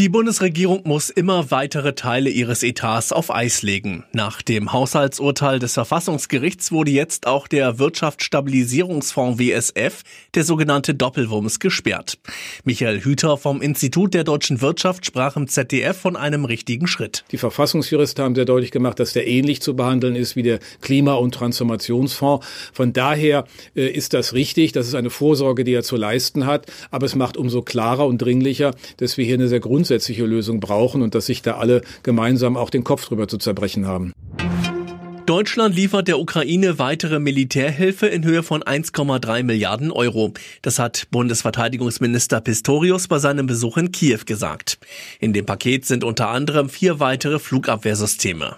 Die Bundesregierung muss immer weitere Teile ihres Etats auf Eis legen. Nach dem Haushaltsurteil des Verfassungsgerichts wurde jetzt auch der Wirtschaftsstabilisierungsfonds WSF, der sogenannte Doppelwumms, gesperrt. Michael Hüter vom Institut der deutschen Wirtschaft sprach im ZDF von einem richtigen Schritt. Die Verfassungsjuristen haben sehr deutlich gemacht, dass der ähnlich zu behandeln ist wie der Klima- und Transformationsfonds. Von daher äh, ist das richtig. Das ist eine Vorsorge, die er zu leisten hat. Aber es macht umso klarer und dringlicher, dass wir hier eine sehr grundsätzliche grundsätzliche Lösung brauchen und dass sich da alle gemeinsam auch den Kopf drüber zu zerbrechen haben. Deutschland liefert der Ukraine weitere Militärhilfe in Höhe von 1,3 Milliarden Euro. Das hat Bundesverteidigungsminister Pistorius bei seinem Besuch in Kiew gesagt. In dem Paket sind unter anderem vier weitere Flugabwehrsysteme.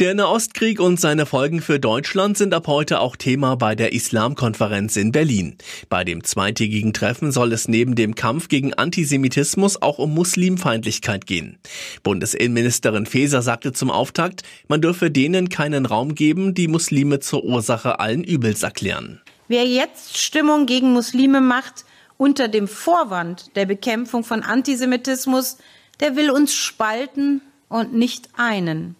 Der Nahostkrieg und seine Folgen für Deutschland sind ab heute auch Thema bei der Islamkonferenz in Berlin. Bei dem zweitägigen Treffen soll es neben dem Kampf gegen Antisemitismus auch um Muslimfeindlichkeit gehen. Bundesinnenministerin Faeser sagte zum Auftakt, man dürfe denen keinen Raum geben, die Muslime zur Ursache allen Übels erklären. Wer jetzt Stimmung gegen Muslime macht, unter dem Vorwand der Bekämpfung von Antisemitismus, der will uns spalten und nicht einen.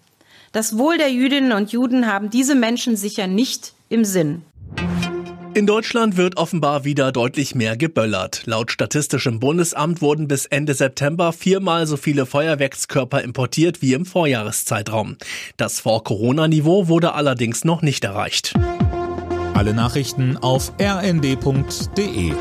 Das Wohl der Jüdinnen und Juden haben diese Menschen sicher nicht im Sinn. In Deutschland wird offenbar wieder deutlich mehr geböllert. Laut Statistischem Bundesamt wurden bis Ende September viermal so viele Feuerwerkskörper importiert wie im Vorjahreszeitraum. Das Vor-Corona-Niveau wurde allerdings noch nicht erreicht. Alle Nachrichten auf rnd.de